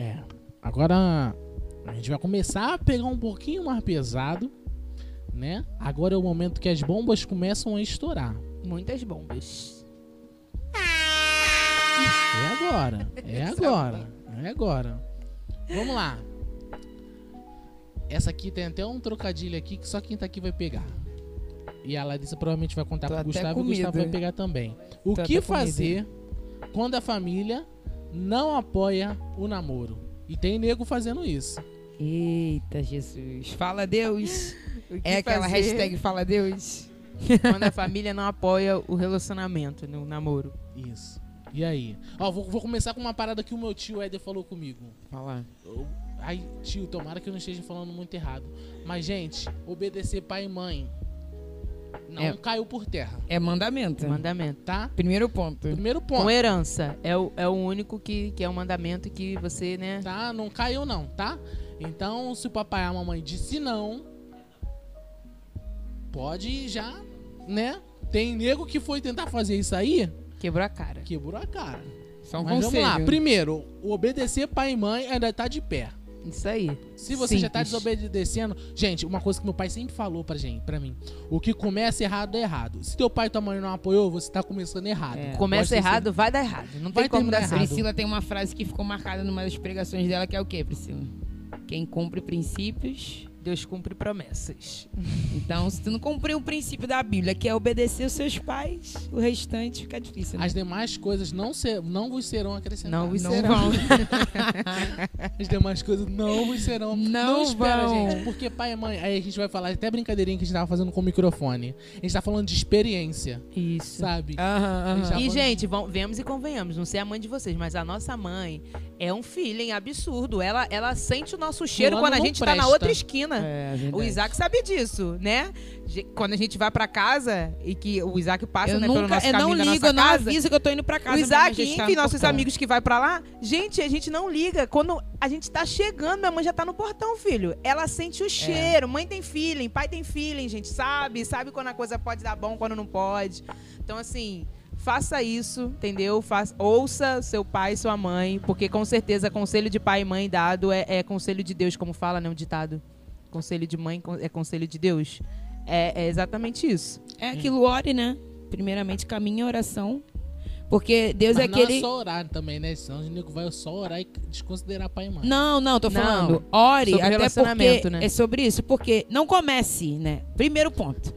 É. Agora a gente vai começar a pegar um pouquinho mais pesado, né? Agora é o momento que as bombas começam a estourar. Muitas bombas. É agora. É agora. É agora. Vamos lá. Essa aqui tem até um trocadilho aqui que só quem tá aqui vai pegar. E a Larissa provavelmente vai contar Tô pro Gustavo e o Gustavo vai pegar também. O Tô que fazer quando a família não apoia o namoro? E tem nego fazendo isso. Eita, Jesus. Fala Deus. O que É aquela fazer hashtag Fala Deus. Quando a família não apoia o relacionamento, no namoro. Isso. E aí? Ó, vou, vou começar com uma parada que o meu tio Éder falou comigo. Fala. Eu- Ai, tio, tomara que eu não esteja falando muito errado. Mas, gente, obedecer pai e mãe não É. caiu por terra, É mandamento. Mandamento. tá? Primeiro ponto. Primeiro ponto. Com herança. É o, é o único que, que é o mandamento que você, né? tá? Não caiu não, tá? Então, se o papai e a mamãe disse não, pode já, né? Tem nego que foi tentar fazer isso aí, Quebrou a cara. quebrou a cara. Só um Mas conselho. vamos lá. Primeiro, obedecer pai e mãe ainda tá de pé. Isso aí. Se você já tá Simples. desobedecendo, gente, uma coisa que meu pai sempre falou pra gente, para mim, o que começa errado é errado. Se teu pai e tua mãe não apoiou, você tá começando errado. É. Começa errado, vai dar errado. Não Vai tem como terminar dar errado. certo. Priscila tem uma frase que ficou marcada numa das pregações dela, que é o quê, Priscila? Quem cumpre princípios. Deus cumpre promessas. Então, se tu não cumprir o princípio da Bíblia, que é obedecer os seus pais, o restante fica difícil. Né? As demais coisas não, ser, não vos serão acrescentadas. Não vos não serão. vão. As demais coisas não vos serão. Não espera, vão. gente. Porque pai e mãe. Aí a gente vai falar até brincadeirinha que a gente tava fazendo com o microfone. A gente tá falando de experiência, Isso. sabe? Aham, aham. Já E, vamos- gente, vão, vemos e convenhamos, não sei a mãe de vocês, mas a nossa mãe é um feeling absurdo. Ela, ela sente o nosso cheiro Fulano quando a não gente tá na presta. outra esquina. É, O verdade. Isaac sabe disso, né? Quando a gente vai pra casa e que o Isaac passa eu né, pelo nunca, nosso eu não caminho da ligo, eu não casa. aviso que eu tô indo pra casa. O Isaac, enfim, no nossos amigos que vai pra lá, gente, a gente não liga. Quando a gente tá chegando, minha mãe já tá no portão, filho. Ela sente o É. cheiro. Mãe tem feeling, pai tem feeling, gente, sabe? Sabe quando a coisa pode dar bom, quando não pode. Então, assim, faça isso, entendeu? Faça, ouça seu pai e sua mãe, porque com certeza conselho de pai e mãe dado é, é conselho de Deus, como fala, né? Um ditado. Conselho de mãe é conselho de Deus. É, é exatamente isso. É aquilo, ore, né? Primeiramente, caminho e oração. Porque Deus Mas é não aquele. é só orar também, né? Senão o nego vai só orar e desconsiderar pai e mãe. Não, não, tô Não. falando. Ore, Sobre até relacionamento, porque né? é sobre isso. Porque não comece, né? Primeiro ponto.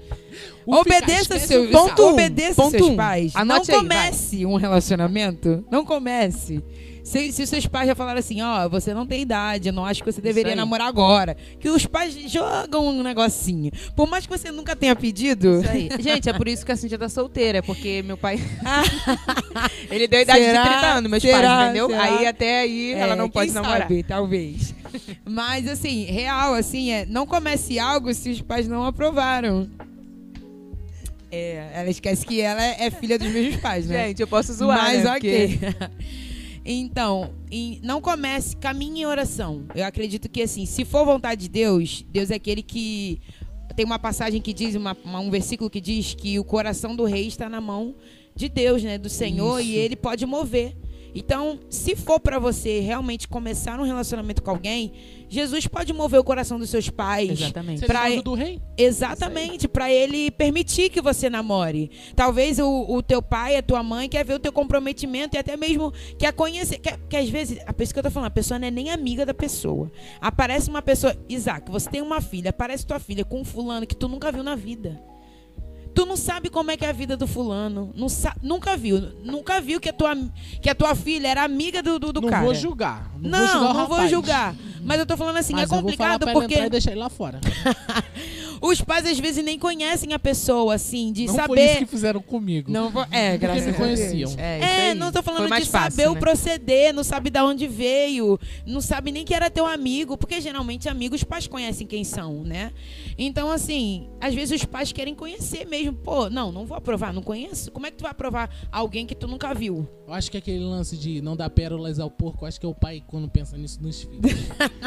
O obedeça seus, final. Ponto um, obedeça ponto seus um. pais. Anote não aí, vai. comece um relacionamento. Não comece. Se, se os seus pais já falaram assim, ó, você não tem idade, eu não acho que você deveria namorar agora. Que os pais jogam um negocinho. Por mais que você nunca tenha pedido. Isso aí. Gente, é por isso que a Cintia tá solteira, é porque meu pai. Ele deu a idade Será? de 30 anos, meus Será? pais, entendeu? Será? Aí até aí ela É, não pode namorar. Sabe, talvez. Mas assim, real, assim, é, não comece algo se os pais não aprovaram. É, ela esquece que ela é filha dos mesmos pais, né? Gente, eu posso zoar, Mas né? ok. então, em- não comece, caminhe em oração. Eu acredito que assim, se for vontade de Deus, Deus é aquele que tem uma passagem que diz, uma- uma- um versículo que diz que o coração do rei está na mão de Deus, né? Do Senhor, Isso. e ele pode mover. Então, se for pra você realmente começar um relacionamento com alguém, Jesus pode mover o coração dos seus pais. Exatamente. Pra- é do rei? Exatamente, pra ele permitir que você namore. Talvez o, o teu pai, a tua mãe quer ver o teu comprometimento e até mesmo quer conhecer. Quer, que às vezes, a pessoa que eu tô falando, a pessoa não é nem amiga da pessoa. Aparece uma pessoa, Isaac, você tem uma filha, aparece tua filha com um fulano que tu nunca viu na vida. Tu não sabe como é que é a vida do fulano. Não nunca viu. Nunca viu que a tua, que a tua filha era amiga do, do, do não cara. vou julgar. Não, Não, vou julgar não vou julgar. Mas eu tô falando assim, Mas é eu vou falar complicado pra porque entrar e deixar ele lá fora. os pais às vezes nem conhecem a pessoa, assim, de não foi isso saber. que fizeram comigo. Não vou... É, graças me a conheciam. Deus. É, isso É, aí. não tô falando mais de fácil, saber o né? proceder, não sabe de onde veio, não sabe nem que era teu amigo, porque geralmente amigos os pais conhecem quem são, né? Então, assim, às vezes os pais querem conhecer mesmo. Pô, não, não vou aprovar, não conheço. Como é que tu vai aprovar alguém que tu nunca viu? Eu acho que aquele lance de não dar pérolas ao porco, eu acho que é o pai quando pensa nisso nos filhos.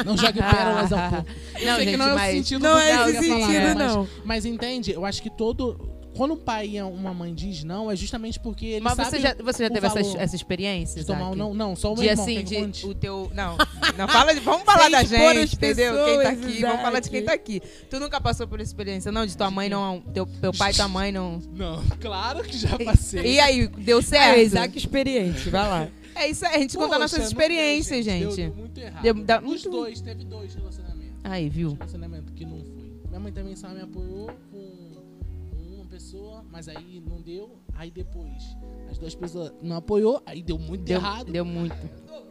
não jogue pérolas ao porco. Eu Não, sei que gente, não é o sentido Não do é esse ia mas- não. Mas entende? Eu acho que todo. quando um pai e uma mãe diz não, é justamente porque ele Mas sabe você já, você já o teve essa, essa experiência? de tomar um não. Não, só o meu De irmão. assim, de conte? o teu. Não, não fala de, Vamos falar da gente, entendeu? Quem tá pessoas, aqui, vamos falar de quem tá aqui. Tu nunca passou por essa experiência, não? De tua mãe não. Teu, teu pai e tua mãe não. Não, claro que já passei. E aí, deu É, certo? Isaac experiente, vai lá. É isso aí, a gente conta Poxa, nossas não experiências, deu, gente. Deu, deu muito errado. Deu- dá Os muito- dois, teve dois relacionamentos. Aí, viu? Relacionamento que não foi. Minha mãe também só me apoiou com uma pessoa, mas aí não deu. Aí depois, as duas pessoas não apoiou, aí deu muito Deu, errado. deu muito.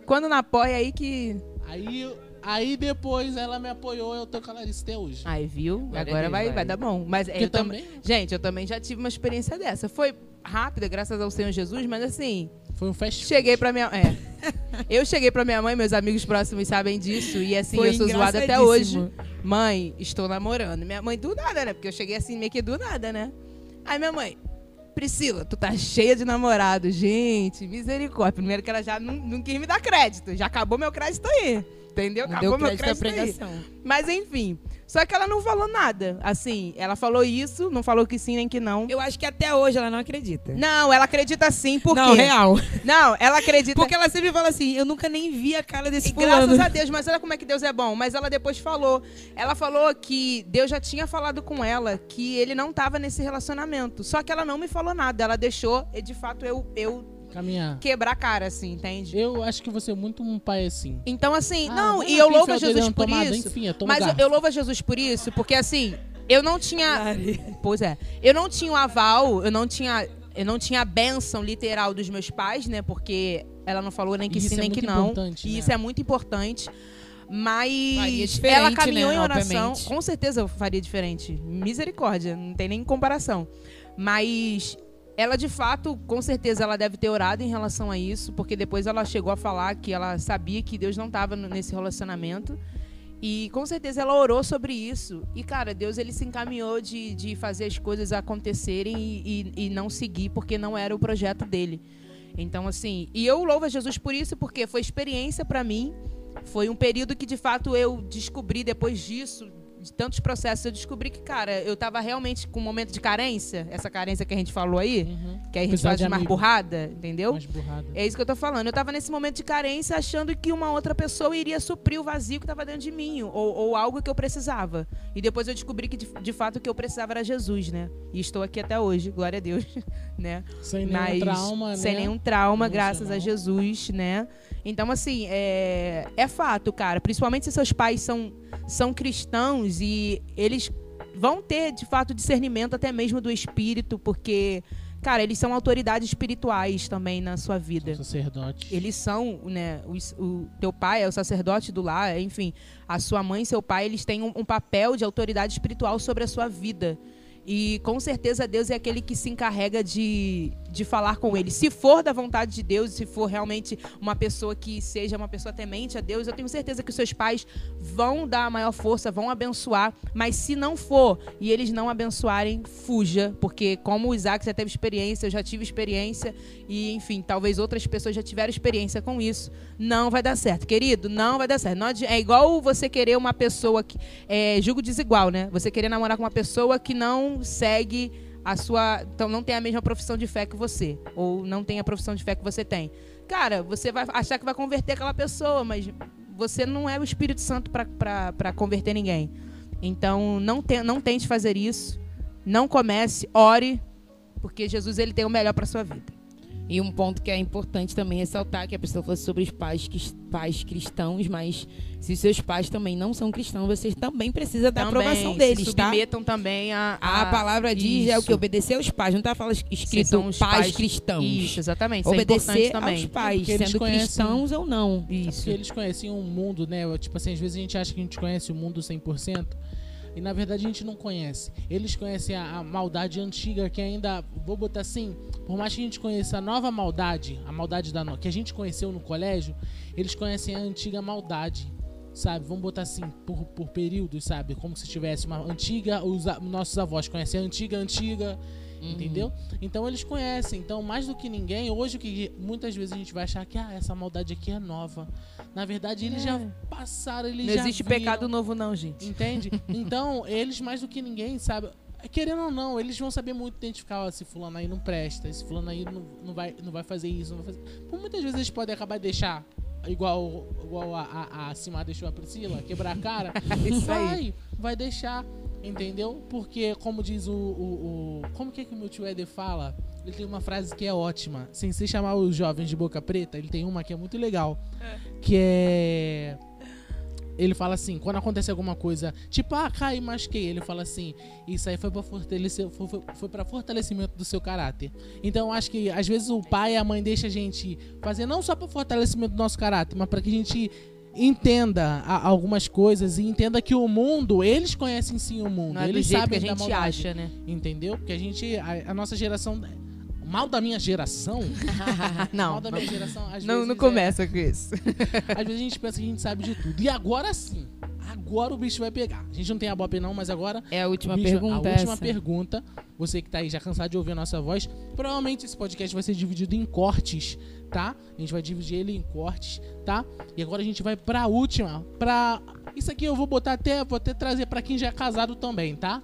Quando não apoia, aí que. Aí, aí depois ela me apoiou, eu tô com a Larissa até hoje. Aí, viu? Agora Deus, vai, vai. vai dar bom. Mas Porque eu também. também Gente, eu também já tive uma experiência dessa. Foi rápida, graças ao Senhor Jesus, mas assim, foi um fast food. cheguei pra minha. É. Eu cheguei pra minha mãe, meus amigos próximos sabem disso. E assim, Foi eu sou zoada até hoje. Mãe, estou namorando. Minha mãe do nada, né? Porque eu cheguei assim meio que do nada, né? Aí minha mãe, Priscila, tu tá cheia de namorado. Gente, misericórdia. Primeiro que ela já não, não quis me dar crédito. Já acabou meu crédito aí. Entendeu? Não Acabou deu meu crédito crédito aí. Mas enfim. Só que ela não falou nada. Assim, ela falou isso, não falou que sim nem que não. Eu acho que até hoje ela não acredita. Não, ela acredita sim, por não, real. Não, ela acredita. Porque ela sempre fala assim, eu nunca nem vi a cara desse E fulano. graças a Deus, mas olha como é que Deus é bom. Mas ela depois falou. Ela falou que Deus já tinha falado com ela que ele não tava nesse relacionamento. Só que ela não me falou nada. Ela deixou, e de fato, eu, eu Caminhar. quebrar a cara, assim, entende? Eu acho que você é muito um pai assim. Então, assim, Ah, não, e eu louvo a enfiou o dedo Jesus na por tomada, isso. Enfim, toma Mas eu, garfo. eu louvo a Jesus por isso, porque assim, eu não tinha. Pois é. Eu não tinha o aval, eu não tinha, eu não tinha a bênção literal dos meus pais, né? Porque ela não falou nem que Isso sim, é nem muito que não. importante, E né? isso é muito importante. Faria Mas diferente, ela caminhou né? em oração. Obviamente. Com certeza eu faria diferente. Misericórdia, não tem nem comparação. Mas ela de fato, com certeza ela deve ter orado em relação a isso, porque depois ela chegou a falar que ela sabia que Deus não estava nesse relacionamento. E com certeza ela orou sobre isso. E, cara, Deus ele se encaminhou de, de fazer as coisas acontecerem e, e, e não seguir, porque não era o projeto dele. Então, assim, e eu louvo a Jesus por isso, porque foi experiência pra mim. Foi um período que, de fato, eu descobri depois disso, de tantos processos, eu descobri que, cara, eu tava realmente com um momento de carência, essa carência que a gente falou aí, Uhum. que a gente faz de de mais burrada, entendeu? Mais burrada. É isso que eu tô falando. Eu tava nesse momento de carência achando que uma outra pessoa iria suprir o vazio que tava dentro de mim, ou, ou algo que eu precisava. E depois eu descobri que, de, de fato, o que eu precisava era Jesus, né? E estou aqui até hoje, glória a Deus, né? Sem nenhum Mas trauma, sem né? nenhum trauma, Emocional. graças a Jesus, né? Então, assim, é, é fato, cara. Principalmente se seus pais são, são cristãos e eles vão ter, de fato, discernimento até mesmo do espírito, porque, cara, eles são autoridades espirituais também na sua vida Sacerdote. eles são, né, o, o teu pai é o sacerdote do lar, enfim, a sua mãe e seu pai, eles têm um, um papel de autoridade espiritual sobre a sua vida. E com certeza Deus é aquele que se encarrega de, de falar com ele. Se for da vontade de Deus, se for realmente uma pessoa que seja uma pessoa temente a Deus, eu tenho certeza que os seus pais vão dar a maior força, vão abençoar. Mas se não for e eles não abençoarem, fuja. Porque como o Isaac já teve experiência, eu já tive experiência, e enfim, talvez outras pessoas já tiveram experiência com isso, não vai dar certo. Querido, não vai dar certo. Não é igual você querer uma pessoa que. É julgo desigual, né? Você querer namorar com uma pessoa que não segue a sua. Então não tem a mesma profissão de fé que você. Ou não tem a profissão de fé que você tem. Cara, você vai achar que vai converter aquela pessoa, mas você não é o Espírito Santo para converter ninguém. Então não, te, não tente fazer isso. Não comece, ore, porque Jesus ele tem o melhor para sua vida. E um ponto que é importante também ressaltar, que a pessoa falou sobre os pais, que- pais cristãos, mas se seus pais também não são cristãos, vocês também precisam da Também aprovação se deles, tá? submetam também a, A palavra diz é o Isso. que obedecer aos pais, não tá falando Se escrito pais, pais- cristãos. Isso, exatamente. Isso é Obedecer também. aos pais, eles sendo conhecem- cristãos ou não. Isso. Porque eles conheciam o mundo, né? Tipo assim, às vezes a gente acha que a gente conhece o mundo 100%. E na verdade a gente não conhece. Eles conhecem a, a maldade antiga que ainda, vou botar assim, por mais que a gente conheça a nova maldade, a maldade da no- que a gente conheceu no colégio, eles conhecem a antiga maldade, sabe? Vamos botar assim, por, por períodos, sabe? Como se tivesse uma antiga, os nossos avós conhecem a antiga, antiga, entendeu? Então eles conhecem. Então, mais do que ninguém, hoje o que muitas vezes a gente vai achar que ah, essa maldade aqui é nova. Na verdade, eles já passaram, eles Não já existe viram. pecado novo, não, gente. Entende? Então, eles mais do que ninguém, sabe? querendo ou não, eles vão saber muito identificar ó, se fulano aí não presta, se fulano aí não, não, vai, não vai fazer isso, não vai fazer. Por muitas vezes eles podem acabar de deixar igual, igual a, a, a Simar deixou a Priscila, quebrar a cara. Isso vai, aí. vai deixar, entendeu? Porque, como diz o. o, o- como que é que o meu tio Eder fala? Ele tem uma frase que é ótima. Sem se chamar os jovens de boca preta, ele tem uma que é muito legal. Que é. Ele fala assim, quando acontece alguma coisa, tipo, ah, cai, machuquei. Ele fala assim, isso aí foi pra, fortalecer, foi, foi, foi pra fortalecimento do seu caráter. Então, eu acho que às vezes o pai e a mãe deixam a gente fazer não só pra fortalecimento do nosso caráter, mas pra que a gente entenda a- algumas coisas e entenda que o mundo, eles conhecem sim o mundo. Não é do eles jeito sabem que a gente acha, né? Entendeu? Porque a gente, a, a nossa geração, mal da minha geração, Não, mal da minha geração, às não, vezes não é- começa com isso. às vezes a gente pensa que a gente sabe de tudo. E agora sim. Agora o bicho vai pegar. A gente não tem a bope não, mas agora É a última bicho- pergunta. A última essa. pergunta. Você que tá aí já cansado de ouvir a nossa voz, provavelmente esse podcast vai ser dividido em cortes, tá? A gente vai dividir ele em cortes, tá? E agora a gente vai pra última, pra isso aqui eu vou botar até, vou até trazer pra quem já é casado também, tá?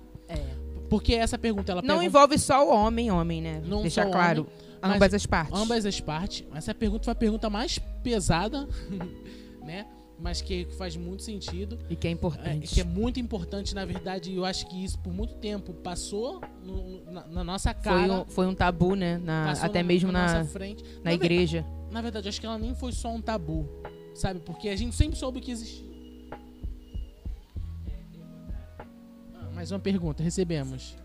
É. Porque essa pergunta ela Não pega envolve só o homem, homem, né? Não Deixar claro. homem, ambas as partes. ambas as partes. Essa pergunta foi a pergunta mais pesada, né? Mas que faz muito sentido. E que é É, importante. que é muito importante, na verdade, eu acho que isso por muito tempo passou no- na, na nossa foi, cara. um, foi um tabu, né? Na- até na- mesmo na, frente. na ver- igreja. Na verdade, acho que ela nem foi só um tabu, sabe? Porque a gente sempre soube que existia. Mais uma pergunta, recebemos.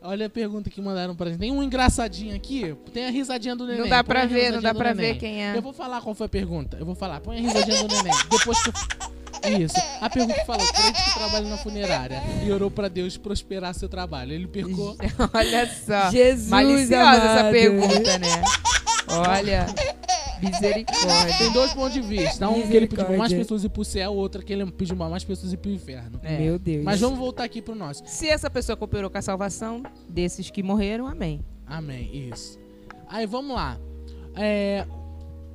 Olha a pergunta que mandaram pra gente. Tem um engraçadinho aqui. Tem a risadinha do neném. Não dá pra ver, não dá pra neném. ver quem é. Eu vou falar qual foi a pergunta. Eu vou falar. Põe a risadinha do neném. Depois que eu... Isso. A pergunta falou: crente que trabalha na funerária e orou pra Deus prosperar seu trabalho. Ele percou. Olha só. Jesus Maliciosa essa amado. pergunta, né? Olha. Misericórdia. Tem dois pontos de vista. Um que ele pediu pra mais pessoas ir pro céu, outro que ele pediu pra mais pessoas ir pro inferno. É. Meu Deus. Mas vamos voltar aqui pro nosso. Se essa pessoa cooperou com a salvação desses que morreram, amém. Amém. Isso. Aí vamos lá. É,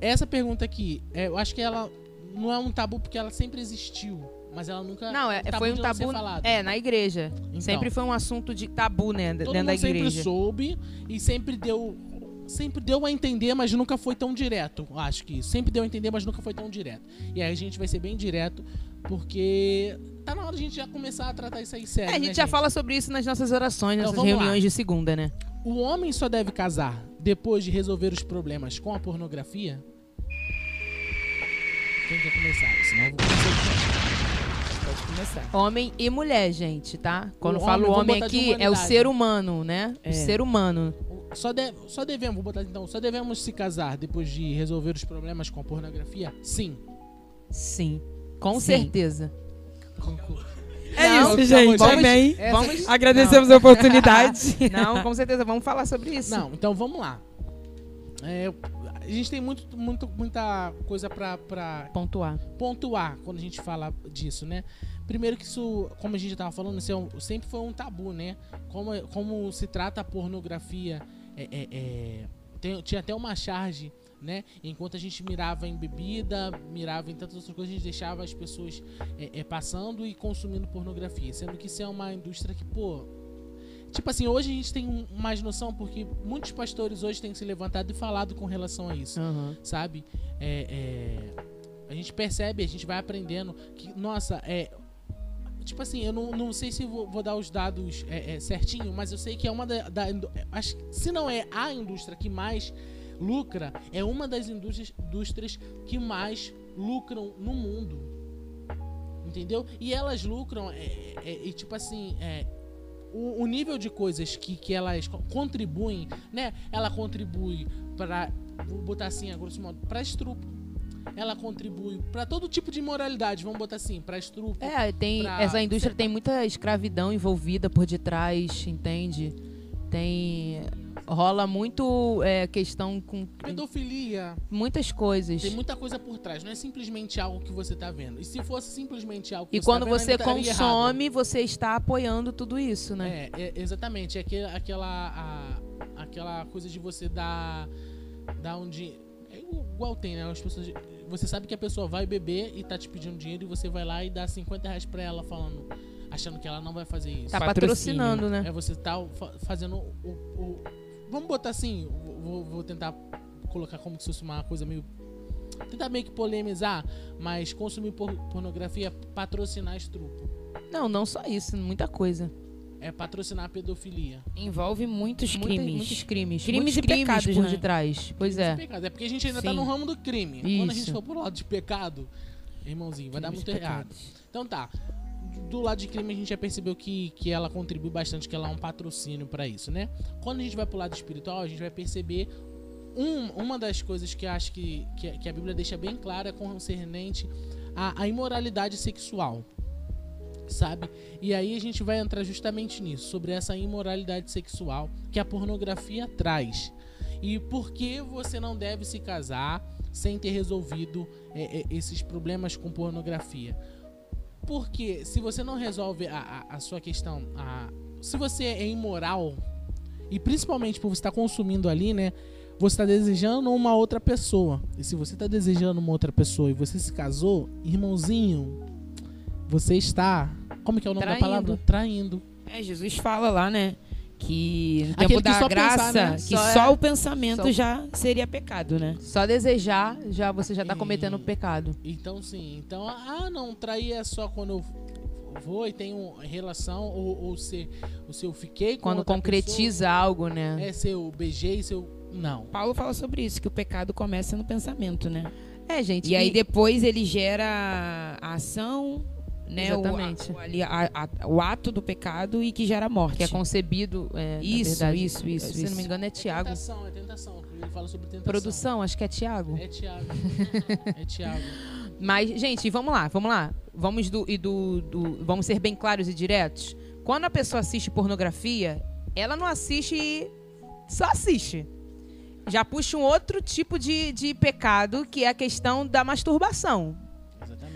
essa pergunta aqui, é, eu acho que ela não é um tabu porque ela sempre existiu. Mas ela nunca. Não, é, tabu foi um tabu. É, na igreja. Então, Sempre foi um assunto de tabu, né? todo Dentro mundo da sempre igreja. soube e sempre deu. Sempre deu a entender, mas nunca foi tão direto. eu Acho que sempre deu a entender, mas nunca foi tão direto. E aí a gente vai ser bem direto, porque tá na hora de a gente já começar a tratar isso aí sério. É, a gente né, já fala sobre isso nas nossas orações, Então, nessas vamos lá. reuniões de segunda, né? O homem só deve casar depois de resolver os problemas com a pornografia? Quem quer começar? Senão eu vou começar. Pode começar. Homem e mulher, gente, tá? Quando O falo homem, homem aqui, é o ser humano, né? É. O ser humano. Só, de- só devemos, vou botar então, só devemos se casar depois de resolver os problemas com a pornografia? Sim. Sim. Com Sim. certeza. É Não, isso, gente. vamos- Amém. Vamos- Agradecemos a oportunidade. Não, com certeza. Vamos falar sobre isso. Não, então vamos lá. É, a gente tem muito, muito, muita coisa pra, pra Pontuar. pontuar quando a gente fala disso, né? Primeiro que isso, como a gente tava falando, isso é um- sempre foi um tabu, né? Como, como se trata a pornografia, é, é, é, tem- tinha até uma charge, né? Enquanto a gente mirava em bebida, mirava em tantas outras coisas, a gente deixava as pessoas é, é, passando e consumindo pornografia. Sendo que isso é uma indústria que, pô... Tipo assim, hoje a gente tem mais noção porque muitos pastores hoje têm se levantado e falado com relação a isso Aham. sabe? É, é, a gente percebe, a gente vai aprendendo que, nossa, é. Tipo assim, eu não, não sei se vou, vou dar os dados é, é, certinho, mas eu sei que é uma da. da acho, se não é a indústria que mais lucra, é uma das indústrias, indústrias que mais lucram no mundo. Entendeu? E elas lucram, é, é, e tipo assim, é, o, o nível de coisas que, que elas co- contribuem, né? Ela contribui para, vou botar assim, a grosso modo, para estrupo. Ela contribui para todo tipo de imoralidade, vamos botar assim, para estrupo. É, tem, Pra- essa indústria tem muita escravidão envolvida por detrás, entende? Tem. Rola muito é, questão com Pedofilia, muitas coisas. tem muita coisa por trás, não é simplesmente algo que você tá vendo. E se fosse simplesmente algo que E você quando tá vendo, você estaria errado. consome, você está apoiando tudo isso, né? É, é, exatamente. É aquele, aquela, a- aquela coisa de você dar, dar um dinheiro. É igual tem, né? As pessoas você sabe que a pessoa vai beber e tá te pedindo dinheiro e você vai lá e dá 50 reais pra ela falando, achando que ela não vai fazer isso. Tá Patrocínio. patrocinando, né? É você tá fa- fazendo o, o- Vamos botar assim, vou, vou tentar colocar como se fosse uma coisa meio. Tentar meio que polemizar, mas consumir por- pornografia patrocinar estrupo. Não, não só isso, muita coisa. É patrocinar a pedofilia. Envolve muitos Muita- crimes. muitos crimes. Crimes muitos e pecados, por né? detrás. Pois Isso é. É porque a gente ainda tá Sim. no ramo do crime. Quando a gente Isso. for pro lado de pecado, irmãozinho, vai dar Crimes muito e errado. Então tá. Do lado de crime a gente já percebeu que, que ela contribui bastante, que ela é um patrocínio pra isso, né? Quando a gente vai pro lado espiritual, a gente vai perceber um- uma das coisas que eu acho que, que, que a Bíblia deixa bem clara é concernente à, à imoralidade sexual. Sabe? E aí a gente vai entrar justamente nisso, sobre essa imoralidade sexual que a pornografia traz. E por que você não deve se casar sem ter resolvido é, é, esses problemas com pornografia? Porque se você não resolve a, a, a sua questão, a, se você é imoral, e principalmente por você estar consumindo ali, né? Você está desejando uma outra pessoa. E se você está desejando uma outra pessoa e você se casou, irmãozinho, você está. Como que é o nome Traindo. da palavra? Traindo. É, Jesus fala lá, né? Que no Aquele tempo que da só graça, pensar, né? que Só só, é- o pensamento só- já seria pecado, né? Só desejar, já você já tá E- cometendo pecado. Então, sim. Então, ah, não, trair é só quando eu vou e tenho relação, ou, ou se, ou se eu fiquei com Quando outra concretiza algo, né? pessoa, é se eu beijei, se eu. Não. Paulo fala sobre isso, que o pecado começa no pensamento, né? É, gente. E aí depois ele gera a ação, né? Exatamente. O, a- ali, a- a- o ato do pecado e que gera morte. que é concebido. É, Isso, verdade, isso, isso, Se não isso. me engano, é É Tiago. tentação, é tentação. Ele fala sobre tentação. Produção, acho que é Tiago. É Tiago. é Tiago. Mas, gente, vamos lá, vamos lá. Vamos do, e do, do- vamos ser bem claros e diretos. Quando a pessoa assiste pornografia, ela não assiste e só assiste. Já puxa um outro tipo de, de pecado, que é a questão da masturbação.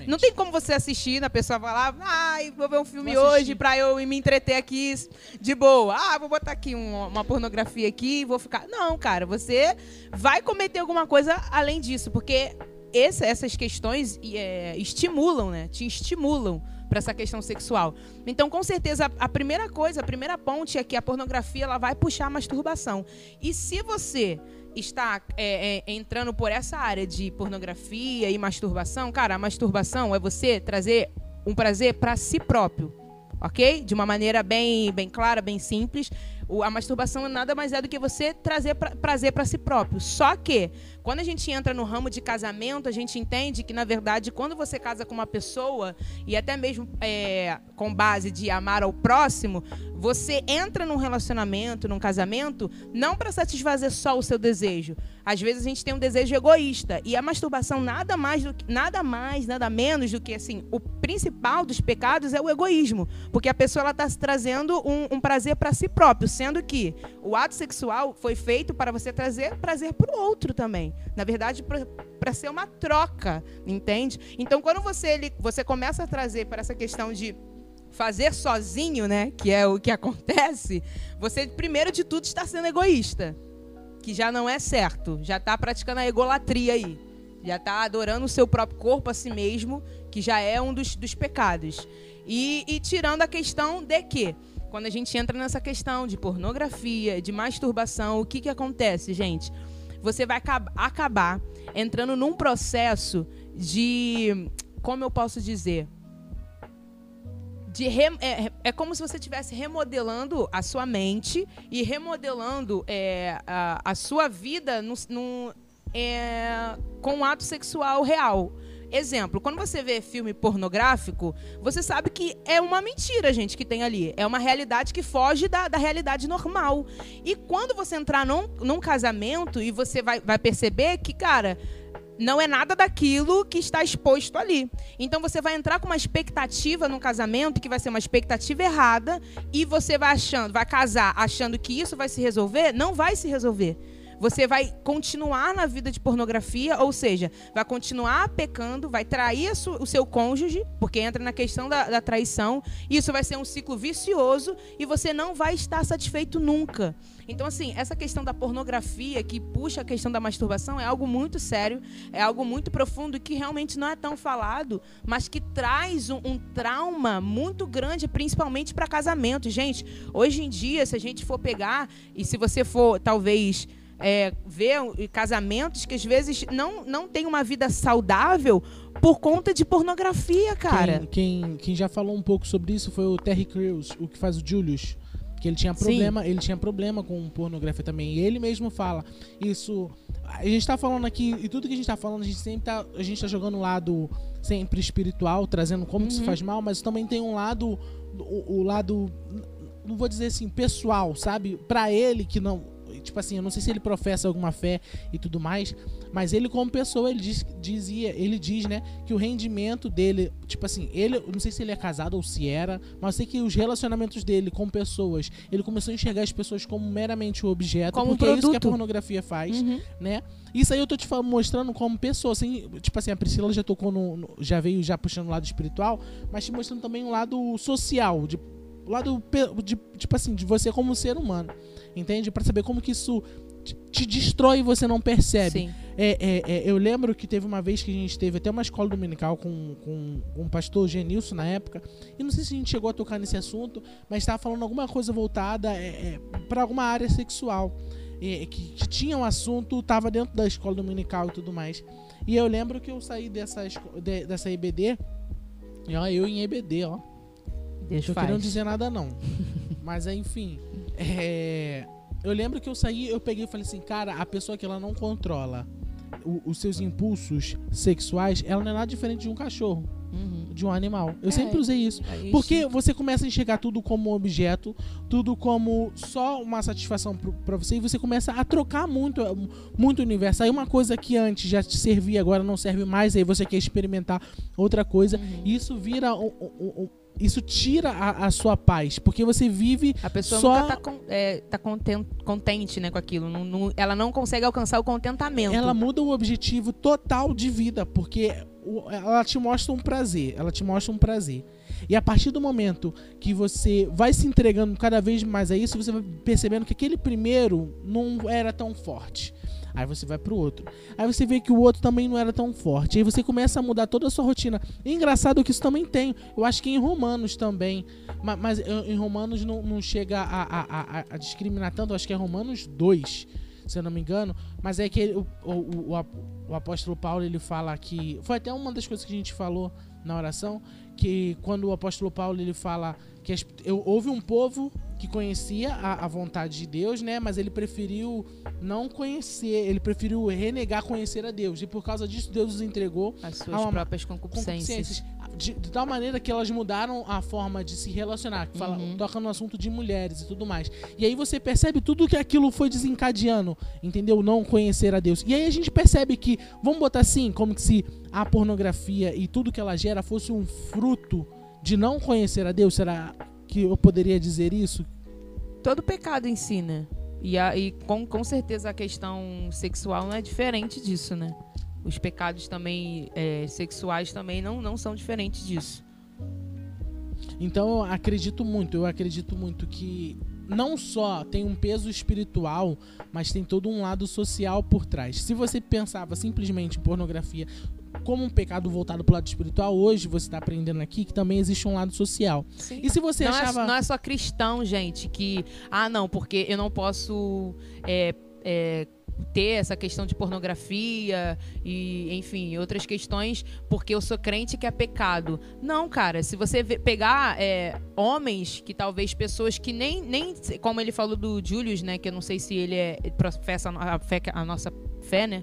Exatamente. Não tem como você assistir, a pessoa vai lá, ai, vou ver um filme Vou assistir. hoje pra eu me entreter aqui de boa. Ah, vou botar aqui um- uma pornografia aqui e vou ficar. Não, cara, você vai cometer alguma coisa além disso, porque esse- essas questões é, estimulam, né? Te estimulam pra essa questão sexual. Então, com certeza, a, a primeira coisa, a primeira ponte é que a pornografia ela vai puxar a masturbação. E se você está é, é, entrando por essa área de pornografia e masturbação, cara, a masturbação é você trazer um prazer para si próprio, ok? De uma maneira bem, bem clara, bem simples. O- a masturbação nada mais é do que você trazer pra, prazer para si próprio. Só que quando a gente entra no ramo de casamento, a gente entende que na verdade quando você casa com uma pessoa e até mesmo é, com base de amar ao próximo, você entra num relacionamento, num casamento, não para satisfazer só o seu desejo. Às vezes a gente tem um desejo egoísta e a masturbação nada mais, do que, nada mais, nada menos do que assim, o principal dos pecados é o egoísmo, porque a pessoa está trazendo um, um prazer para si próprio, sendo que o ato sexual foi feito para você trazer prazer para o outro também. Na verdade, para ser uma troca, entende? Então, quando você ele, você começa a trazer para essa questão de fazer sozinho, né, que é o que acontece, você primeiro de tudo está sendo egoísta, que já não é certo, já está praticando a egolatria aí, já está adorando o seu próprio corpo a si mesmo, que já é um dos, dos pecados. E, e tirando a questão de que, quando a gente entra nessa questão de pornografia, de masturbação, o que, que acontece, gente? Você vai acab- acabar entrando num processo de. Como eu posso dizer? de re- é, é como se você estivesse remodelando a sua mente e remodelando é, a, a sua vida no, no- é, com um ato sexual real. Exemplo, quando você vê filme pornográfico, você sabe que é uma mentira, gente, que tem ali. É uma realidade que foge da, da realidade normal. E quando você entrar num, num casamento e você vai, vai perceber que, cara, não é nada daquilo que está exposto ali. Então você vai entrar com uma expectativa no casamento que vai ser uma expectativa errada e você vai achando, vai casar achando que isso vai se resolver, não vai se resolver. Você vai continuar na vida de pornografia, ou seja, vai continuar pecando, vai trair o seu cônjuge, porque entra na questão da, da traição, e isso vai ser um ciclo vicioso e você não vai estar satisfeito nunca. Então, assim, essa questão da pornografia que puxa a questão da masturbação é algo muito sério, é algo muito profundo que realmente não é tão falado, mas que traz um, um trauma muito grande, principalmente para casamento. Gente, hoje em dia, se a gente for pegar, e se você for, talvez. É, ver casamentos que às vezes não, não tem uma vida saudável por conta de pornografia, cara. Quem, quem, quem já falou um pouco sobre isso foi o Terry Crews, o que faz o Julius. Que ele tinha problema, Sim. ele tinha problema com pornografia também. E ele mesmo fala, isso. A gente tá falando aqui, e tudo que a gente tá falando, a gente sempre tá. A gente tá jogando um lado sempre espiritual, trazendo como uhum. que se faz mal, mas também tem um lado. O, o lado. Não vou dizer assim, pessoal, sabe? para ele que não tipo assim, eu não sei se ele professa alguma fé e tudo mais, mas ele como pessoa, ele diz, dizia, ele diz, né, que o rendimento dele, tipo assim, ele, não sei se ele é casado ou se era, mas eu sei que os relacionamentos dele com pessoas, ele começou a enxergar as pessoas como meramente o objeto, como porque um é isso que a pornografia faz, uhum. né? Isso aí eu tô te mostrando como pessoa, assim, tipo assim, a Priscila já tocou no, no já veio já puxando o lado espiritual, mas te mostrando também o lado social, de o lado de, tipo assim, de você como ser humano entende? Para saber como que isso te destrói e você não percebe. É, é, é, eu lembro que teve uma vez que a gente teve até uma escola dominical com, com, com um pastor Genilson na época, e não sei se a gente chegou a tocar nesse assunto, mas estava falando alguma coisa voltada é, é para alguma área sexual. que, que, tinha um assunto, estava dentro da escola dominical e tudo mais. E eu lembro que eu saí dessa, de, dessa EBD, e ó, eu em EBD, ó. Deixa eu querendo dizer nada não. Mas enfim, é, eu lembro que eu saí, eu peguei e falei assim, cara, a pessoa que ela não controla o, os seus impulsos sexuais, ela não é nada diferente de um cachorro. Uhum. De um animal. Eu é, sempre usei isso. É porque você começa a enxergar tudo como objeto, tudo como só uma satisfação para você, e você começa a trocar muito, muito o universo. Aí uma coisa que antes já te servia, agora não serve mais, aí você quer experimentar outra coisa. Uhum. E isso vira um, um, isso tira a, a, sua paz, porque você vive a pessoa só... nunca tá, com, é, tá content, contente né, com aquilo, não, não, ela não consegue alcançar o contentamento. Ela muda o objetivo total de vida, porque ela te mostra um prazer, ela te mostra um prazer. E a partir do momento que você vai se entregando cada vez mais a isso, você vai percebendo que aquele primeiro não era tão forte. Aí você vai pro outro. Aí você vê que o outro também não era tão forte. Aí você começa a mudar toda a sua rotina. E engraçado que isso também tem. Eu acho que em Romanos também. Mas, mas em Romanos não, não chega a, a, a, a, discriminar tanto. Eu acho que é Romanos 2, se eu não me engano. Mas é que ele, o, o, o, o apóstolo Paulo ele fala que. Foi até uma das coisas que a gente falou na oração. Que quando o apóstolo Paulo ele fala que as, eu, houve um povo que conhecia a, a, vontade de Deus, né? Mas ele preferiu não conhecer, ele preferiu renegar conhecer a Deus. E por causa disso, Deus os entregou as suas uma, próprias concupiscências. De, de, tal maneira que elas mudaram a forma de se relacionar, que fala, uhum. toca no assunto de mulheres e tudo mais. E aí você percebe tudo que aquilo foi desencadeando, entendeu? Não conhecer a Deus. E aí a gente percebe que, vamos botar assim, como que se a pornografia e tudo que ela gera fosse um fruto de não conhecer a Deus? Será que eu poderia dizer isso? Todo pecado ensina. E, a, e com, com certeza a questão sexual não é diferente disso, né? Os pecados também é, sexuais também não, não são diferentes disso. Então eu acredito muito, eu acredito muito que não só tem um peso espiritual, mas tem todo um lado social por trás. Se você pensava simplesmente em pornografia como um pecado voltado para o lado espiritual, hoje você está aprendendo aqui que também existe um lado social. Sim. E se você não é achava. É, não é só cristão, gente, que. Ah, não, porque eu não posso. É, é, ter essa questão de pornografia e, enfim, outras questões, porque eu sou crente que é pecado. Não, cara, se você pegar é, homens, que talvez pessoas que nem, nem. Como ele falou do Julius, né? Que eu não sei se ele é, professa a, fé, a nossa fé, né?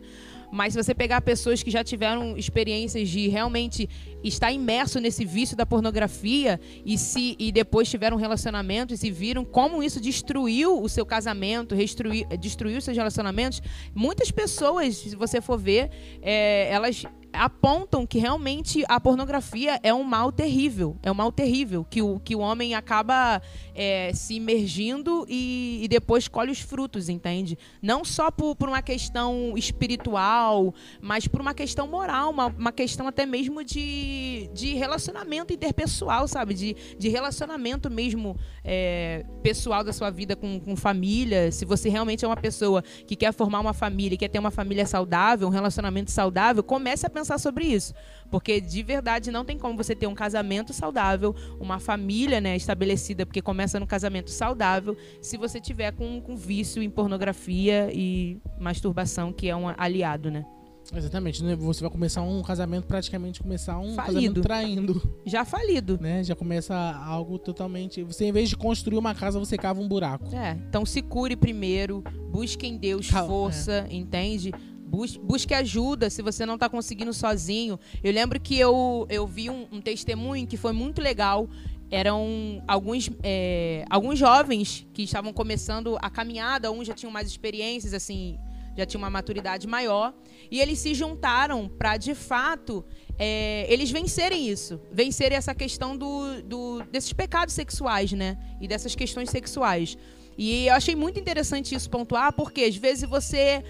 Mas se você pegar pessoas que já tiveram experiências de realmente estar imerso nesse vício da pornografia e se e depois tiveram relacionamentos e viram como isso destruiu o seu casamento, destruiu, destruiu seus relacionamentos, muitas pessoas, se você for ver, é, elas apontam que realmente a pornografia é um mal terrível. É um mal terrível. Que o, que o homem acaba é, se imergindo e, e, depois colhe os frutos, entende? Não só por, por uma questão espiritual, mas por uma questão moral, uma, uma questão até mesmo de, de relacionamento interpessoal, sabe? De, de relacionamento mesmo é, pessoal da sua vida com, com família. Se você realmente é uma pessoa que quer formar uma família, quer ter uma família saudável, um relacionamento saudável, comece a pensar sobre isso. Porque de verdade não tem como você ter um casamento saudável, uma família né, estabelecida, porque começa no casamento saudável, se você tiver com, com vício em pornografia e masturbação, que é um aliado, né? Exatamente, né? você vai começar um casamento praticamente começar um falido. casamento traindo. Já falido. Né? Já começa algo totalmente. Você, em vez de construir uma casa, você cava um buraco. É. Então se cure primeiro, busque em Deus Calma, força, é. entende? Busque ajuda se você não está conseguindo sozinho. Eu lembro que eu, eu vi um, um testemunho que foi muito legal. Eram alguns, é, alguns jovens que estavam começando a caminhada, uns já tinham mais experiências, assim, já tinham uma maturidade maior. E eles se juntaram para, de fato, é, eles vencerem isso. Vencerem essa questão do, do, desses pecados sexuais, né? E dessas questões sexuais. E eu achei muito interessante isso pontuar, porque às vezes você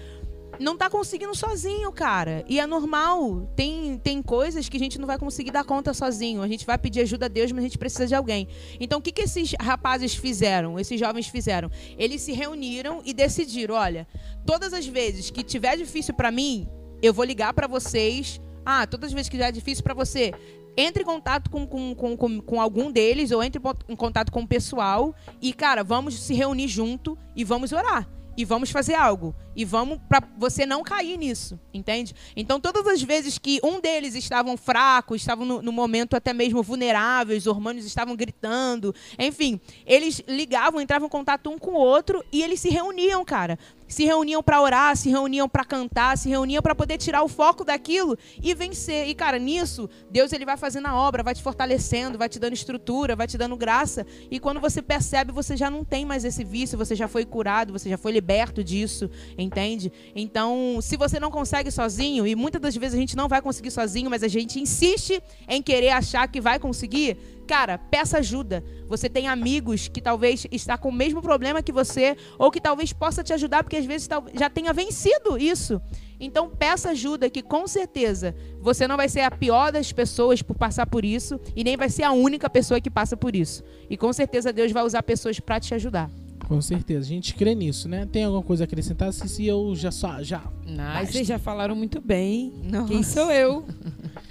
não tá conseguindo sozinho, cara. E é normal. Tem, tem coisas que a gente não vai conseguir dar conta sozinho. A gente vai pedir ajuda a Deus, mas a gente precisa de alguém. Então, o que, que esses rapazes fizeram? Esses jovens fizeram? Eles se reuniram e decidiram: olha, todas as vezes que tiver difícil para mim, eu vou ligar para vocês. Ah, todas as vezes que tiver difícil para você, entre em contato com, com, com, com, com algum deles ou entre em contato com o pessoal e, cara, vamos se reunir junto e vamos orar e vamos fazer algo. E vamos para você não cair nisso, entende? Então, todas as vezes que um deles estavam fracos, estavam no, no momento até mesmo vulneráveis, os hormônios estavam gritando, enfim, eles ligavam, entravam em contato um com o outro e eles se reuniam, cara se reuniam para orar, se reuniam para cantar, se reuniam para poder tirar o foco daquilo e vencer. E cara, nisso, Deus ele vai fazendo a obra, vai te fortalecendo, vai te dando estrutura, vai te dando graça. E quando você percebe, você já não tem mais esse vício, você já foi curado, você já foi liberto disso, entende? Então, se você não consegue sozinho, e muitas das vezes a gente não vai conseguir sozinho, mas a gente insiste em querer achar que vai conseguir, Cara, peça ajuda. Você tem amigos que talvez está com o mesmo problema que você, ou que talvez possa te ajudar, porque às vezes já tenha vencido isso. Então peça ajuda, que com certeza você não vai ser a pior das pessoas por passar por isso, e nem vai ser a única pessoa que passa por isso. E com certeza Deus vai usar pessoas para te ajudar. Com certeza, a gente crê nisso, né? Tem alguma coisa a acrescentar? Se, se eu já só já. Mas vocês já falaram muito bem. Nossa. Quem sou eu?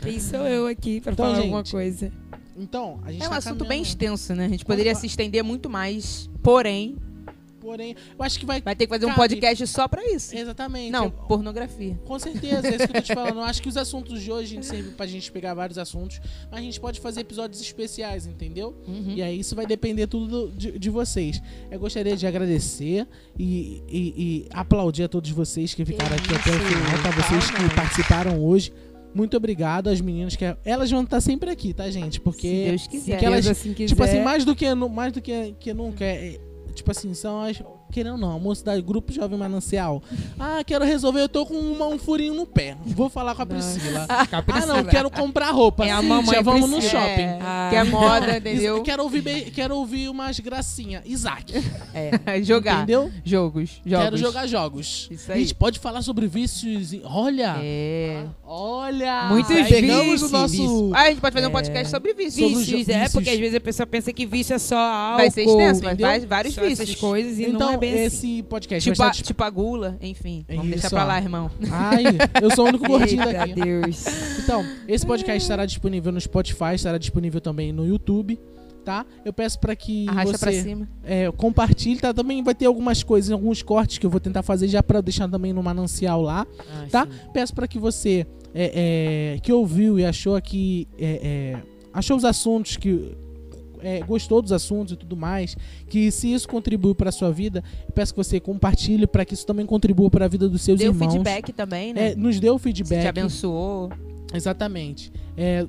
Quem sou eu aqui para então, falar gente, alguma coisa? Então, a gente É um tá assunto caminhando. bem extenso, né? A gente poderia se estender muito mais, porém. Porém, eu acho que vai. Vai ter que fazer um podcast só pra isso. Exatamente. Não, eu... pornografia. Com certeza, é isso que eu tô te falando. Eu acho que os assuntos de hoje a gente serve pra gente pegar vários assuntos, mas a gente pode fazer episódios especiais, entendeu? Uhum. E aí isso vai depender tudo de, de, vocês. Eu gostaria de agradecer e, e, e aplaudir a todos vocês que ficaram que aqui até o final, tá? Vocês que participaram hoje. Muito obrigado às meninas que elas vão estar sempre aqui, tá, gente? Porque Se Deus quiser. elas, Deus assim quiser. tipo assim, mais do que mais do que, que nunca, é, tipo assim, são as querendo não, a moça da Grupo Jovem Manancial. Ah, quero resolver, eu tô com uma, um furinho no pé. Vou falar com a Priscila. ah, não, quero comprar roupa. É a mamãe vamos no shopping. É, ah. Que é moda, entendeu? Quero ouvir, quero ouvir umas gracinhas. Isaac. É, jogar. Entendeu? Jogos. jogos. Quero jogar jogos. Isso aí. A gente pode falar sobre vícios. Olha. É. Olha. Muitos Pegamos vícios. o nosso... Ah, a gente pode fazer um podcast sobre vícios. Vícios, é, porque às vezes a pessoa pensa que vício é só álcool. Vai ser extenso, mas vai vários só vícios. coisas e então, não é esse podcast Tipo vai a, estar... tipo a gula, enfim. Vamos Isso, deixar pra lá, irmão. Ai, eu sou o único gordinho Eita daqui. Deus. Então, esse podcast estará disponível no Spotify, estará disponível também no YouTube, tá? Eu peço para que Arrasta você é, compartilhe, tá? Também vai ter algumas coisas, alguns cortes que eu vou tentar fazer já para deixar também no manancial lá, Ah, tá? sim. Peço para que você é, é, que ouviu e achou aqui, é, é, achou os assuntos que é, gostou dos assuntos e tudo mais, que se isso contribuiu para sua vida, peço que você compartilhe para que isso também contribua para a vida dos seus Deu irmãos. feedback também, né? É, nos deu Se te feedback. abençoou. Exatamente. É,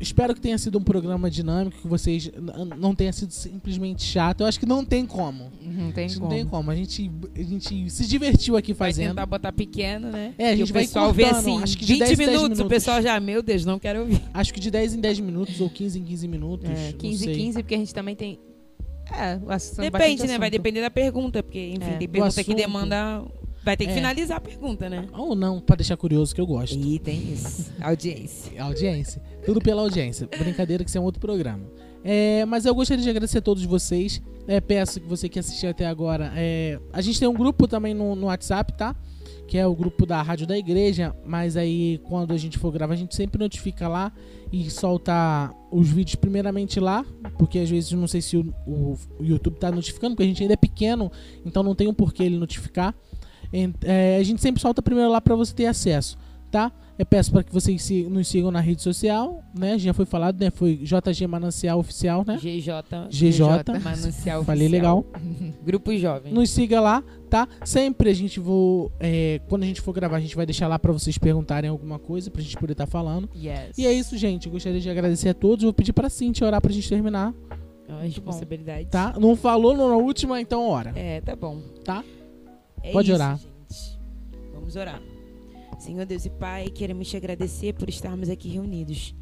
espero que tenha sido um programa dinâmico, que vocês não tenha sido simplesmente chato. Eu acho que não tem como. Não tem como. não tem como. A gente, a gente se divertiu aqui Vai fazendo. tentar botar pequeno, né? É, a gente o vai pessoal vê cortando, assim, acho que de 20 10 em 10 minutos, minutos. o pessoal já, meu Deus, não quero ouvir. Acho que de 10 em 10 minutos ou 15 em 15 minutos. É, não 15 sei. 15, porque a gente também tem. É, o assunto- Depende, bastante né? Vai assunto. depender da pergunta, porque, enfim, É. tem pergunta que demanda. Vai ter que É. finalizar a pergunta, né? Ou não, pra deixar curioso, que eu gosto. E tem isso. Audiência. Audiência. Tudo pela audiência. Brincadeira que isso é um outro programa. É, mas eu gostaria de agradecer a todos vocês. É, peço que você que assistiu até agora. é, a gente tem um grupo também no, no WhatsApp, tá? Que é o grupo da Rádio da Igreja. Mas aí, quando a gente for gravar, a gente sempre notifica lá e solta os vídeos primeiramente lá. Porque às vezes eu não sei se o, o- o YouTube tá notificando, porque a gente ainda é pequeno, então não tem um porquê ele notificar. É, a gente sempre solta primeiro lá para você ter acesso, tá? Eu peço para que vocês se- nos sigam na rede social, né? Já foi falado, né? Foi JG Manancial Oficial, né? GJ. GJ. Manancial Falei legal. Grupo Jovem. Nos siga lá, tá? Sempre a gente vou, é, quando a gente for gravar, a gente vai deixar lá para vocês perguntarem alguma coisa pra gente poder estar falando. Yes. E é isso, gente. Eu gostaria de agradecer a todos. Vou pedir pra Cintia orar pra gente terminar, É uma responsabilidade. tá? Não falou na última, então ora, É, tá bom. tá? É Pode isso, orar. gente. Vamos orar. Senhor Deus e Pai, queremos te agradecer por estarmos aqui reunidos.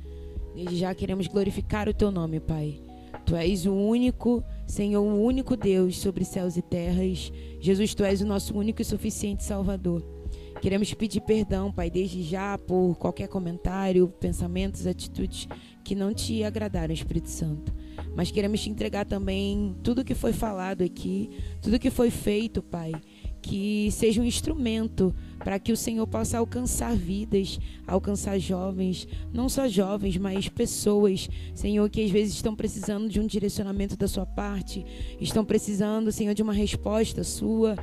Desde já queremos glorificar o teu nome, Pai. Tu és o único, Senhor, o único Deus sobre céus e terras. Jesus, tu és o nosso único e suficiente Salvador. Queremos pedir perdão, Pai, desde já por qualquer comentário, pensamentos, atitudes que não te agradaram, Espírito Santo. Mas queremos te entregar também tudo que foi falado aqui, tudo que foi feito, Pai que seja um instrumento para que o Senhor possa alcançar vidas, alcançar jovens, não só jovens, mas pessoas, Senhor, que às vezes estão precisando de um direcionamento da sua parte, estão precisando, Senhor, de uma resposta sua.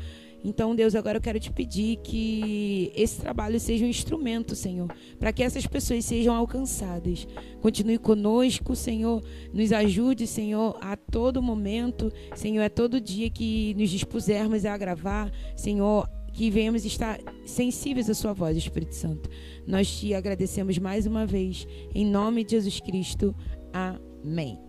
Então, Deus, agora eu quero te pedir que esse trabalho seja um instrumento, Senhor, para que essas pessoas sejam alcançadas. Continue conosco, Senhor, nos ajude, Senhor, a todo momento, Senhor, a todo dia que nos dispusermos a gravar, Senhor, que venhamos estar sensíveis à Sua voz, Espírito Santo. Nós te agradecemos mais uma vez, em nome de Jesus Cristo. Amém.